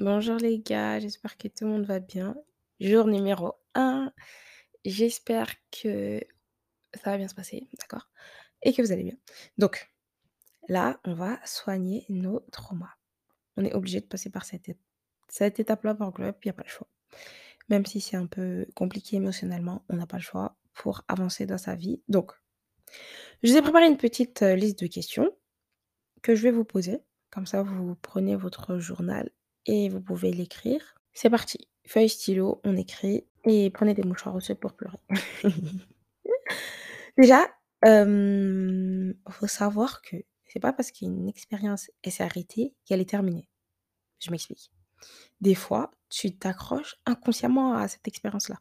Bonjour les gars, j'espère que tout le monde va bien. Jour numéro 1, j'espère que ça va bien se passer, d'accord? Et que vous allez bien. Donc, là, on va soigner nos traumas. On est obligé de passer par cette, cette étape-là par club, il n'y a pas le choix. Même si c'est un peu compliqué émotionnellement, on n'a pas le choix pour avancer dans sa vie. Donc, je vous ai préparé une petite euh, liste de questions que je vais vous poser. Comme ça, vous prenez votre journal et vous pouvez l'écrire. C'est parti. Feuille, stylo, on écrit et prenez des mouchoirs aussi pour pleurer. Déjà, il faut savoir que c'est pas parce qu'une expérience s'est arrêtée qu'elle est terminée. Je m'explique. Des fois, tu t'accroches inconsciemment à cette expérience-là.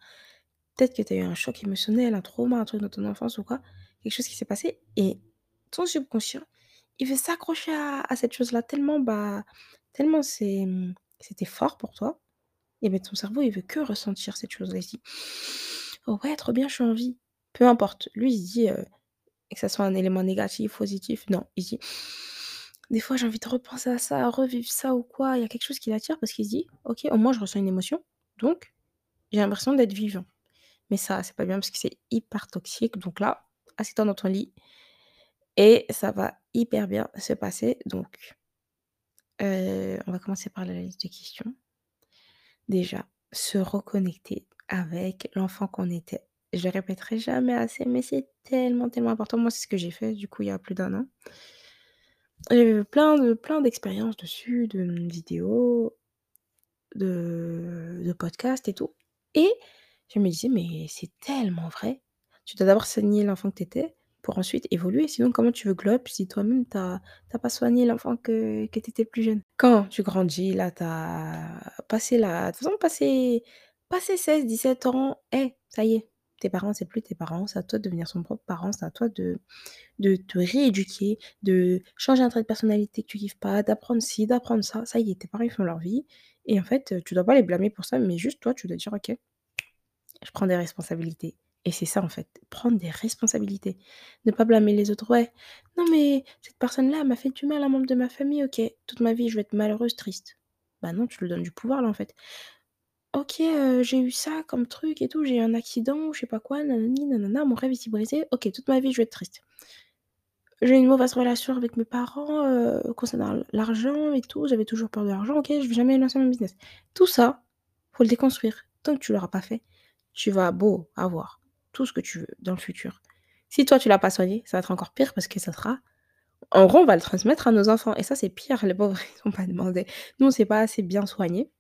Peut-être que tu as eu un choc émotionnel, un trauma, un truc dans ton enfance ou quoi, quelque chose qui s'est passé et ton subconscient, il veut s'accrocher à à cette chose-là tellement, bah, tellement mmh, c'était fort pour toi et beh, ton cerveau, il veut que ressentir cette chose-là. Il dit: «Oh ouais, trop bien, je suis en vie». Peu importe. Lui, il dit, que ça soit un élément négatif, positif, non, il dit: «Des fois, j'ai envie de repenser à ça, revivre ça ou quoi». Il y a quelque chose qui l'attire parce qu'il se dit: «OK, au moins je ressens une émotion, donc j'ai l'impression d'être vivant». Mais ça, c'est pas bien parce que c'est hyper toxique. Donc là, assieds-toi dans ton lit et ça va hyper bien se passer. Donc, heu, on va commencer par la liste de questions. Déjà, se reconnecter avec l'enfant qu'on était. Je le répéterai jamais assez, mais c'est tellement, tellement important. Moi, c'est ce que j'ai fait, du coup, il y a plus d'un an. J'ai plein de plein d'expériences dessus, de, vidéos, de podcasts et tout et je me disais: «Mais c'est tellement vrai». Tu dois d'abord soigner l'enfant que tu étais pour ensuite évoluer. Sinon, comment tu veux globe si toi-même tu as pas soigné l'enfant que que tu étais plus jeune? Quand tu grandis, là, tu as passé la de toute façon, passé passé 16-17 ans, eh, ça y est, tes parents, c'est plus tes parents, c'est à toi de devenir son propre parent, c'est à toi de de te rééduquer, de changer un trait de personnalité que tu kiffes pas, d'apprendre ci, d'apprendre ça. Ça y est, tes parents, ils font leur vie et en fait, tu dois pas les blâmer pour ça, mais juste toi, tu dois dire: «OK, je prends des responsabilités» et c'est ça, en fait, prendre des responsabilités. Ne pas blâmer les autres. «Ouais, non mais cette personne-là, m'a fait du mal, un membre de ma famille, OK, toute ma vie, je vais être malheureuse, triste». Bah non, tu lui donnes du pouvoir, là, en fait. «OK, heu, j'ai eu ça comme truc et tout, j'ai eu un accident ou je sais pas quoi, nanani nanana, mon rêve il s'est brisé. OK, toute ma vie, je vais être triste». J'ai une mauvaise relation avec mes parents, heu, concernant l'argent et tout, j'avais toujours peur de l'argent, OK, je vais jamais lancer mon business. Tout ça, faut le déconstruire. Tant que tu l'auras pas fait, tu vas beau avoir tout ce que tu veux dans le futur. Si toi tu l'as pas soigné, ça va être encore pire parce que ça sera en gros, on va le transmettre à nos enfants et ça, c'est pire, les pauvres, ils ont pas demandé. Nous, on s'est pas assez bien soignés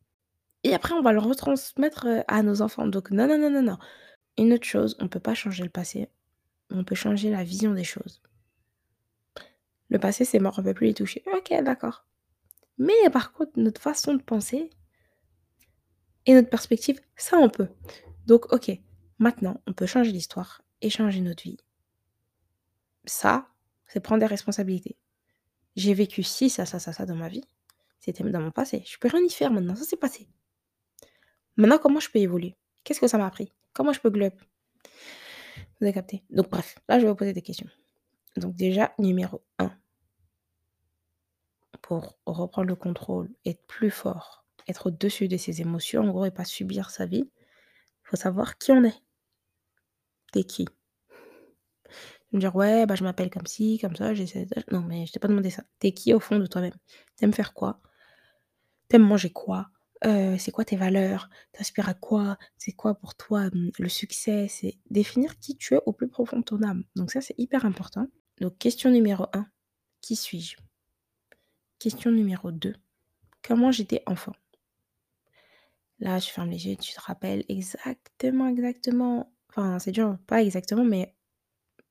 et après on va le retransmettre, heu, à nos enfants. Donc non, non, non, non, non. Une autre chose, on peut pas changer le passé, on peut changer la vision des choses. Le passé, c'est mort, on peut plus y toucher. OK, d'accord. Mais par contre, notre façon de penser et notre perspective, ça, on peut. Donc, OK, maintenant, on peut changer l'histoire et changer notre vie. Ça, c'est prendre des responsabilités. J'ai vécu ci, ça, ça, ça, ça dans ma vie. C'était dans mon passé. Je peux rien y faire maintenant, ça c'est passé. Maintenant, comment je peux évoluer? Qu'est-ce que ça m'a appris? Comment je peux globe? Vous avez capté? Donc, bref, là, je vais vous poser des questions. Donc, déjà, numéro un. pour reprendre le contrôle, être plus fort, être au-dessus de ses émotions, en gros, et pas subir sa vie, il faut savoir qui on est. Tu qui? Me dire: «Ouais, bah, je m'appelle comme ci, comme ça, j'ai cet âge». Non, mais je t'ai pas demandé ça. Tu qui au fond de toi-même? T'aimes faire quoi? T'aimes manger quoi? Heu, c'est quoi tes valeurs? Tu à quoi? C'est quoi pour toi, mmh, le succès? C'est définir qui tu es au plus profond de ton âme. Donc ça, c'est hyper important. Donc question numéro un qui suis-je? Question numéro 2 comment j'étais enfant? Là, tu fermes les yeux, tu te rappelles exactement, exactement enfin, c'est dur, pas exactement, mais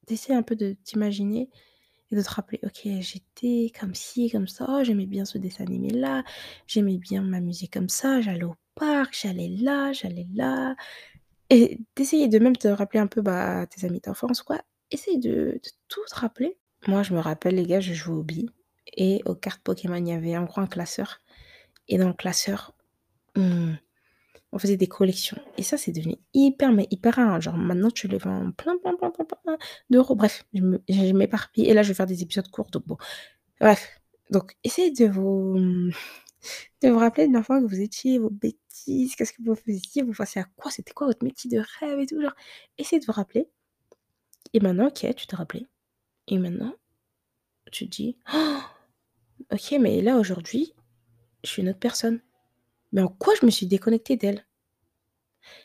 tu un peu de t'imaginer et de te rappeler: «OK, j'étais comme ci, comme ça, j'aimais bien ce dessin animé-là, j'aimais bien m'amuser comme ça, j'allais au parc, j'allais là, j'allais là» et d'essayer de même te rappeler un peu, bah, tes amis d'enfance quoi. Essaye de de tout te rappeler. Moi, je me rappelle les gars, je jouais aux billes et aux cartes Pokémon. Il y avait en gros un classeur et dans le classeur, on faisait des collections et ça, c'est devenu hyper, mais hyper rare, hein. Genre maintenant, tu les vends plein, plein, plein, plein, plein d'euros. Bref, je m'éparpille et là, je vais faire des épisodes courts donc bon. Bref, donc essayez de vous, de vous rappeler de l'enfant que vous étiez, vos bêtises, qu'est-ce que vous faisiez, vous faisiez à quoi, c'était quoi votre métier de rêve et tout, genre, essayez de vous rappeler. Et maintenant, OK, tu t'es rappelé. Et maintenant, tu te dis: «Oh, OK, mais là, aujourd'hui, je suis une autre personne. Mais en quoi je me suis déconnectée d'elle?»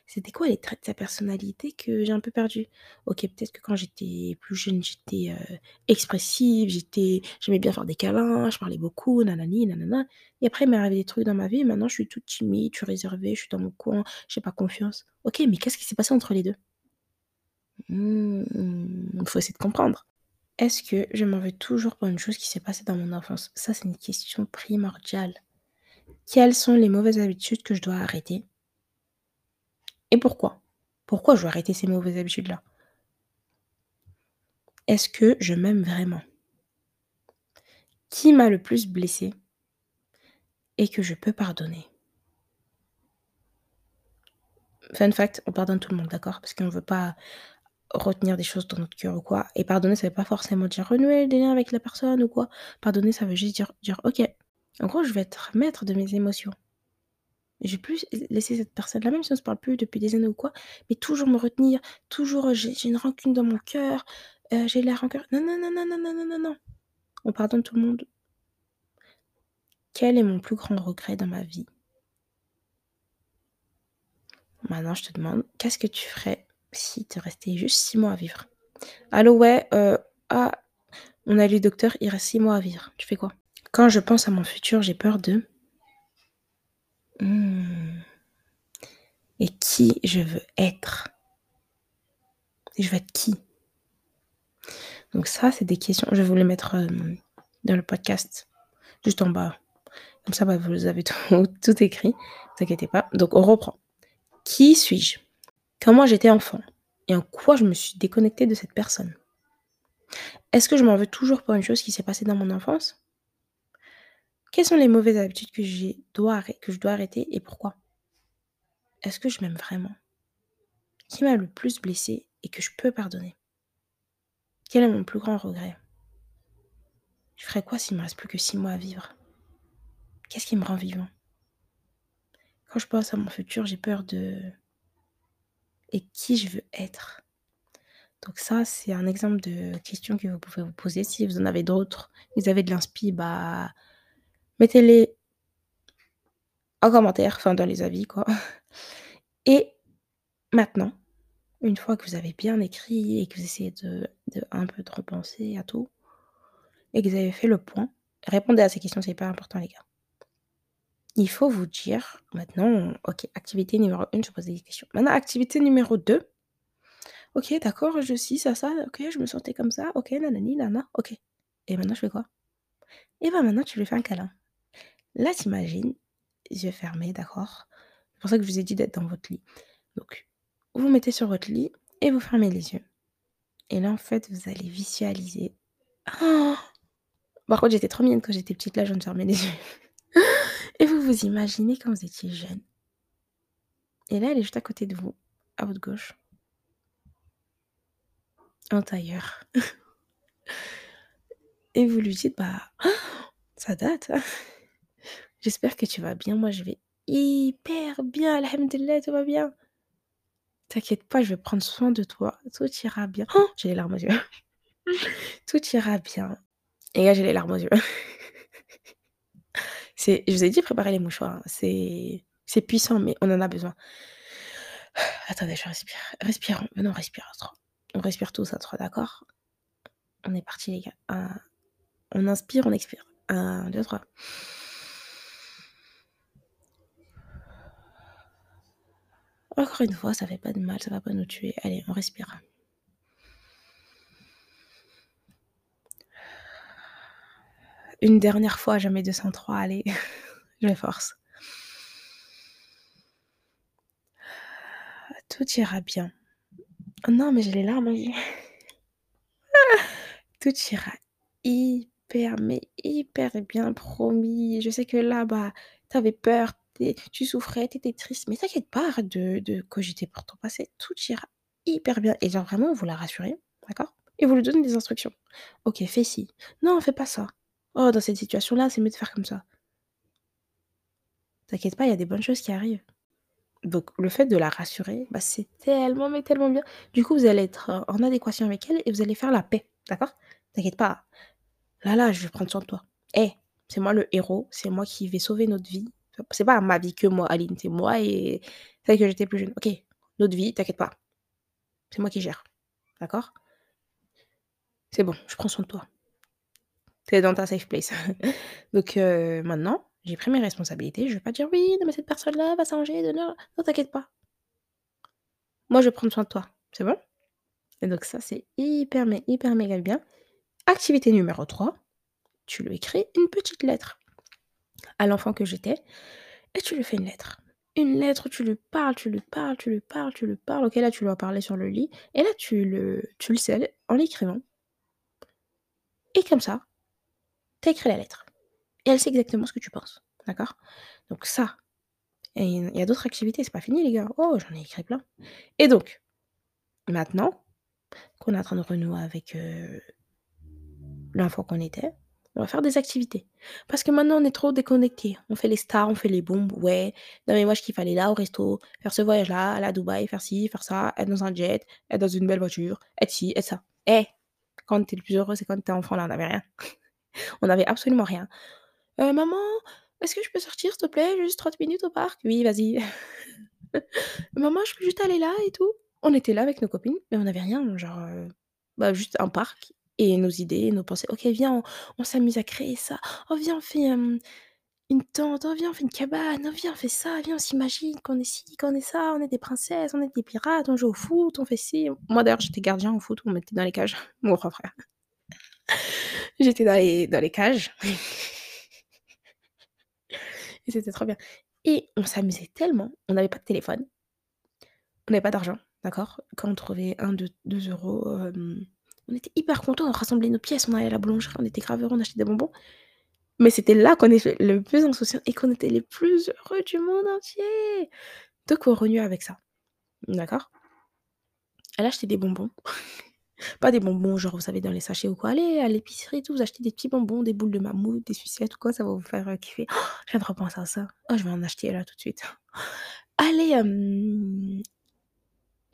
C'était quoi les traits de sa personnalité que j'ai un peu perdus? OK, peut-être que quand j'étais plus jeune, j'étais, heu, expressive, j'étais j'aimais bien faire des câlins, je parlais beaucoup, nanani, nanana et après il m'est arrivé des trucs dans ma vie, maintenant je suis toute timide, je suis réservée, je suis dans mon coin, j'ai pas confiance. OK, mais qu'est-ce qui s'est passé entre les 2? Mmh, faut essayer de comprendre. Est-ce que je m'en veux toujours pour une chose qui s'est passée dans mon enfance? Ça, c'est une question primordiale. Quelles sont les mauvaises habitudes que je dois arrêter? Et pourquoi? Pourquoi je dois arrêter ces mauvaises habitudes-là? Est-ce que je m'aime vraiment? Qui m'a le plus blessée et que je peux pardonner? Fun fact, on pardonne tout le monde, d'accord? Parce qu'on ne veut pas retenir des choses dans notre cœur ou quoi. Et pardonner, ça veut pas forcément dire renouer des liens avec la personne ou quoi. Pardonner, ça veut juste dire OK. En gros, je vais être maître de mes émotions. Je vais plus laisser cette personne-là, même si on se parle plus depuis des années ou quoi, mais toujours me retenir, toujours j'ai une rancune dans mon cœur, euh, j'ai la rancœur. Non, non, non, non, non, non, non, non, non. On pardonne tout le monde. Quel est mon plus grand regret dans ma vie? Maintenant, je te demande, qu'est-ce que tu ferais si tu restais juste six mois à vivre? Allô, ouais, euh, ah, on a lu docteur, il reste six mois à vivre. Tu fais quoi? Quand je pense à mon futur, j'ai peur de Mmh. Et qui je veux être? Je veux être qui? Donc ça, c'est des questions. Je vais vous les mettre euh, dans le podcast, juste en bas. Comme ça, bah, vous avez tout, tout écrit. Ne vous inquiétez pas. Donc on reprend. Qui suis-je? Comment j'étais enfant? Et en quoi je me suis déconnectée de cette personne? Est-ce que je m'en veux toujours pour une chose qui s'est passée dans mon enfance? Quelles sont les mauvaises habitudes que, je dois arrêter et pourquoi? Est-ce que je m'aime vraiment? Qui m'a le plus blessé et que je peux pardonner? Quel est mon plus grand regret? Je ferais quoi s'il me reste plus que six mois à vivre? Qu'est-ce qui me rend vivant? Quand je pense à mon futur, j'ai peur de... Et qui je veux être. Donc ça, c'est un exemple de question que vous pouvez vous poser. Si vous en avez d'autres, vous avez de l'inspi, bah Mettez-les en commentaire, enfin dans les avis quoi. Et maintenant, une fois que vous avez bien écrit et que vous essayez de, un peu de repenser à tout, et que vous avez fait le point, répondez à ces questions, c'est hyper important les gars. Il faut vous dire maintenant, ok, activité numéro 1, je pose des questions. Maintenant, activité numéro 2. Ok, d'accord, je suis ça, ça, ok, je me sentais comme ça, ok, nanani, nana, ok. Et maintenant, je fais quoi? Et ben maintenant, tu lui fais un câlin. Là, t'imagines, yeux fermés, d'accord? C'est pour ça que je vous ai dit d'être dans votre lit. Donc, vous vous mettez sur votre lit et vous fermez les yeux. Et là, en fait, vous allez visualiser. Oh Par contre, j'étais trop mignonne quand j'étais petite, là, je de fermer les yeux. et vous vous imaginez quand vous étiez jeune. Et là, elle est juste à côté de vous, à votre gauche. En tailleur. et vous lui dites, bah, ça date. J'espère que tu vas bien. Moi, je vais hyper bien. Alhamdulillah, tout va bien. T'inquiète pas, je vais prendre soin de toi. Tout ira bien. Oh, j'ai les larmes aux yeux. Tout ira bien. Et là, j'ai les larmes aux yeux. C'est, je vous ai dit, préparer les mouchoirs. C'est, c'est puissant, mais on en a besoin. Attendez, je respire. Respirons. Non, respire On respire tous à trois, d'accord? On est parti, les gars. On inspire, on expire. Un, deux, trois. Encore une fois, ça fait pas de mal, ça va pas nous tuer. Allez, on respire. Une dernière fois, jamais 203, allez, je force. Tout ira bien. Non, mais j'ai les larmes Tout ira hyper, mais hyper bien, promis. Je sais que là, bas t'avais peur, tu souffrais, tu étais triste, mais t'inquiète pas, arrête de, de cogiter pour ton passé, tout ira hyper bien. Et genre vraiment, vous la rassurez, d'accord? Et vous lui donnez des instructions. Ok, fais ci. Non, fais pas ça. Oh, dans cette situation-là, c'est mieux de faire comme ça. t'inquiète pas, il y a des bonnes choses qui arrivent». Donc le fait de la rassurer, bah, c'est tellement, mais tellement bien. Du coup, vous allez être, heu, en adéquation avec elle et vous allez faire la paix, d'accord? «T'inquiète pas, là, là, je vais prendre soin de toi. Eh, c'est moi le héros, c'est moi qui vais sauver notre vie. C'est pas ma vie que moi, Aline, c'est moi et celle que j'étais plus jeune. OK, notre vie, t'inquiète pas. C'est moi qui gère, d'accord? C'est bon, je prends soin de toi. Tu es dans ta safe place». Donc heu, maintenant, j'ai pris mes responsabilités, je vais pas dire: «Oui, mais cette personne-là va s'arranger non t'inquiète pas. Moi, je vais prendre soin de toi, c'est bon?» et donc ça, c'est hyper, mais hyper méga bien. Activité numéro 3, tu lui écris une petite lettre à l'enfant que j'étais et tu lui fais une lettre. Une lettre, tu lui parles, tu lui parles, tu lui parles, tu lui parles. OK, là, tu lui as parlé sur le lit et là, tu le tu le scelles en l'écrivant et comme ça, tu as écrit la lettre et elle sait exactement ce que tu penses, d'accord? Donc ça et il y a d'autres activités, c'est pas fini les gars. Oh, j'en ai écrit plein et donc maintenant qu'on est en train de renouer avec, heu, l'enfant qu'on était, on va faire des activités. Parce que maintenant, on est trop déconnectés. On fait les stars, on fait les bombes, ouais. Non, mais moi, je kiffe aller là au resto, faire ce voyage-là, aller à Dubaï, faire ci, faire ça, être dans un jet, être dans une belle voiture, être ci, être ça. Eh, quand t'es le plus heureux, c'est quand t'es enfant, là, on n'avait rien. on n'avait absolument rien. «Heu, maman, est-ce que je peux sortir, s'il te plaît, juste 30 minutes au parc?» «Oui, vas-y». «Maman, je peux juste aller là et tout?» on était là avec nos copines, mais on n'avait rien, genre, heu, bah, juste un parc et nos idées, nos pensées. «OK, viens, on s'amuse à créer ça. Oh, viens, on fait, une tente. Oh, viens, on fait une cabane. Oh, viens, on fait ça. Viens, on s'imagine qu'on est ci, qu'on est ça, on est des princesses, on est des pirates, on joue au foot, on fait ci». Moi, d'ailleurs, j'étais gardien au foot, on mettait dans les cages, mon grand frère. J'étais dans les dans les cages et c'était trop bien et on s'amusait tellement, on n'avait pas de téléphone. On n'avait pas d'argent, d'accord? Quand on trouvait 1-2- 2 €, hem, on était hyper contents, on rassemblait nos pièces, on allait à la boulangerie, on était grave heureux, on achetait des bonbons. Mais c'était là qu'on était le plus insouciants et qu'on était les plus heureux du monde entier! Donc on renoue avec ça, d'accord? Elle achetait des bonbons. Pas des bonbons genre, vous savez, dans les sachets ou quoi. Allez à l'épicerie et tout, vous achetez des petits bonbons, des boules de mammouth, des sucettes ou quoi, ça va vous faire, heu, kiffer. Je viens de repenser à ça. Oh, je vais en acheter là tout de suite. Allez, hem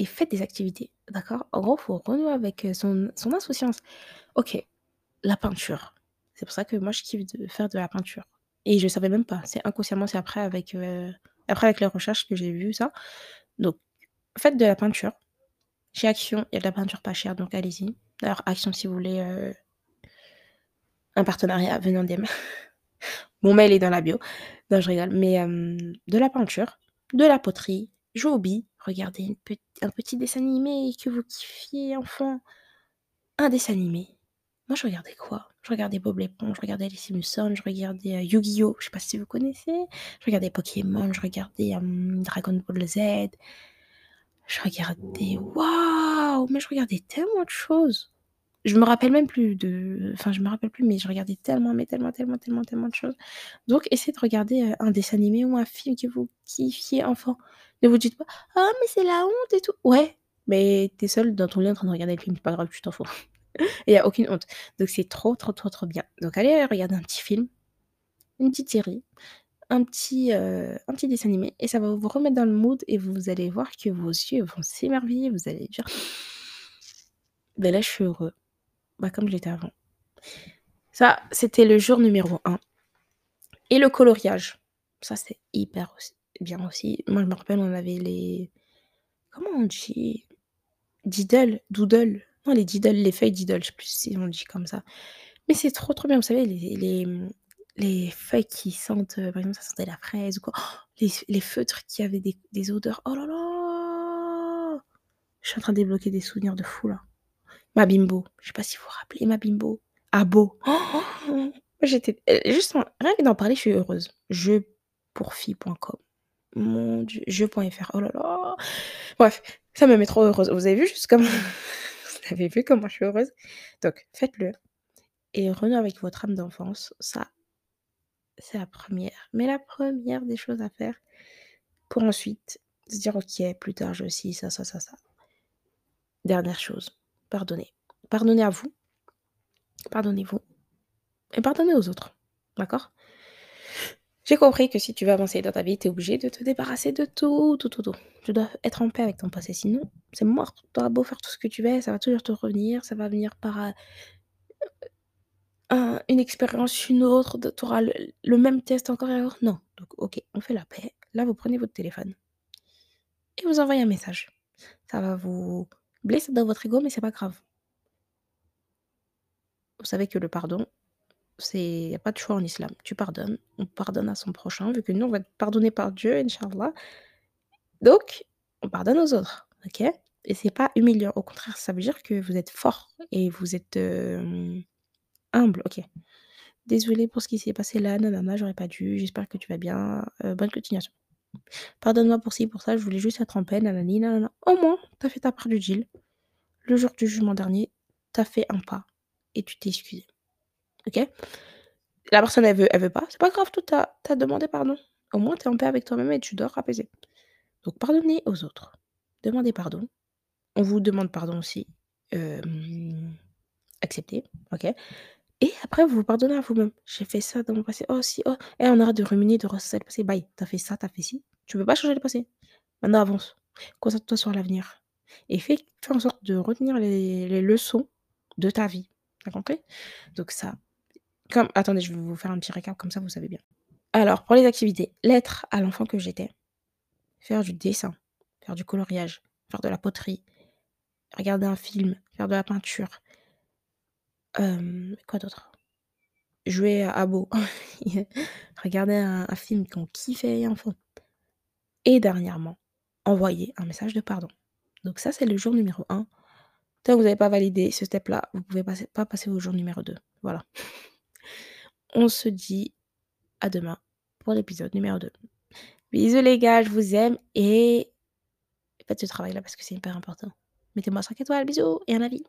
faites des activités, d'accord? En gros, faut renouer avec, heu, son son insouciance. OK, la peinture. C'est pour ça que moi, je kiffe de faire de la peinture et je savais même pas. C'est inconsciemment, c'est après avec, heu, après avec les recherches que j'ai vu ça. Donc faites de la peinture. Chez Action, il y a de la peinture pas chère, donc allez-y. D'ailleurs, Action, si vous voulez, heu un partenariat, en DM. Mon mail est dans la bio. Non, je rigole, mais de la peinture, de la poterie, aux billes, regardez un petit dessin animé que vous kiffiez enfant. Un dessin animé. Moi, je regardais quoi? Je regardais Bob l'éponge, je regardais les Simpsons, je regardais, heu, Yu-Gi-Oh! Je sais pas si vous connaissez? Je regardais Pokémon, je regardais, Dragon Ball Z. Je regardais waouh! Mais je regardais tellement de choses! Je me rappelle même plus de enfin, je me rappelle plus, mais je regardais tellement, mais tellement, tellement, tellement, tellement de choses. Donc essayez de regarder, heu, un dessin animé ou un film que vous kiffiez enfant. Ne vous dites pas: «Ah mais c'est la honte et tout». Ouais, mais tu es seul dans ton lit en train de regarder le film, c'est pas grave, tu t'en fous. Il y a aucune honte. Donc c'est trop, trop, trop, trop bien. Donc allez regarder un petit film, une petite série, un petit, heu, un petit dessin animé et ça va vous remettre dans le mood et vous allez voir que vos yeux vont s'émerveiller, vous allez dire: «Beh là, je suis heureux». Bah, comme j'étais avant. Ça, c'était le jour numéro 1 et le coloriage. Ça, c'est hyper bien aussi. Moi, je me rappelle, on avait les comment on dit? Diddle? Doodle? Non, les Diddle, les feuilles Diddle, je sais plus si on dit comme ça. Mais c'est trop, trop bien. Vous savez, les les, les feuilles qui sentent, heu, par exemple, ça sentait la fraise ou quoi. Les les feutres qui avaient des des odeurs. Oh là là! Je suis en train de débloquer des souvenirs de fou là. Ma Bimbo, je sais pas si vous vous rappelez ma Bimbo? Abo. J'étais heu, juste en rien que d'en parler, je suis heureuse. Jeuxpourfilles.com. Mon Dieu, jeux.fr. Oh là là! Bref, ça me met trop heureuse. Vous avez vu juste comme vous avez vu comment je suis heureuse? Donc faites-le et renouer avec votre âme d'enfance, ça, c'est la 1re, mais la 1re des choses à faire pour ensuite se dire: «OK, plus tard, je ci, ça, ça, ça, ça». Dernière chose, pardonner. Pardonnez à vous. Pardonnez-vous et pardonnez aux autres, d'accord? J'ai compris que si tu veux avancer dans ta vie, tu es obligé de te débarrasser de tout, tout, tout, tout. Tu dois être en paix avec ton passé, sinon c'est mort. Tu auras beau faire tout ce que tu veux, ça va toujours te revenir, ça va venir par, un une expérience, une autre, tu auras le le même test encore et encore. Non, donc OK, on fait la paix. Là, vous prenez votre téléphone et vous envoyez un message. Ça va vous blesser dans votre ego, mais c'est pas grave. Vous savez que le pardon, c'est il y a pas de choix en islam. Tu pardonnes, on pardonne à son prochain, vu que nous, on va être pardonnés par Dieu, inch'Allah. Donc, on pardonne aux autres, OK? Et c'est pas humiliant, au contraire, ça veut dire que vous êtes fort et vous êtes, hem, humble, OK? «Désolée pour ce qui s'est passé là, nanana, j'aurais pas dû, j'espère que tu vas bien, heu, bonne continuation. Pardonne-moi pour ci, pour ça, je voulais juste être en paix, nanani nanana». Au moins, tu as fait ta part du deal. Le jour du jugement dernier, tu as fait un pas et tu t'es excusé, OK? La personne, elle veut elle veut pas, c'est pas grave, toi, tu as tu as demandé pardon. Au moins, tu es en paix avec toi-même et tu dors apaisé. Donc pardonnez aux autres, demandez pardon. On vous demande pardon aussi, hem, acceptez, OK? Et après vous vous pardonnez à vous-même. «J'ai fait ça dans mon passé, oh si, oh» et on arrête de ruminer, de ressasser le passé. Bye, tu as fait ça, tu as fait ci, tu peux pas changer le passé. Maintenant avance, concentre-toi sur l'avenir et fais fais en sorte de retenir les leçons de ta vie. Tu as compris? Donc ça, comme attendez, je vais vous faire un petit récap comme ça vous savez bien. Alors pour les activités, l'être à l'enfant que j'étais, faire du dessin, faire du coloriage, faire de la poterie, regarder un film, faire de la peinture. Quoi d'autre? Jouer à Habbo, regarder un film qu'on kiffait enfant et dernièrement, envoyer un message de pardon. Donc ça, c'est le jour numéro 1. Tant que vous avez pas validé ce step là, vous pouvez pas passer au jour numéro 2. Voilà. On se dit à demain pour l'épisode numéro 2. Bisous les gars, je vous aime et faites ce travail là parce que c'est hyper important. Mettez-moi 5 étoiles, bisous et un avis.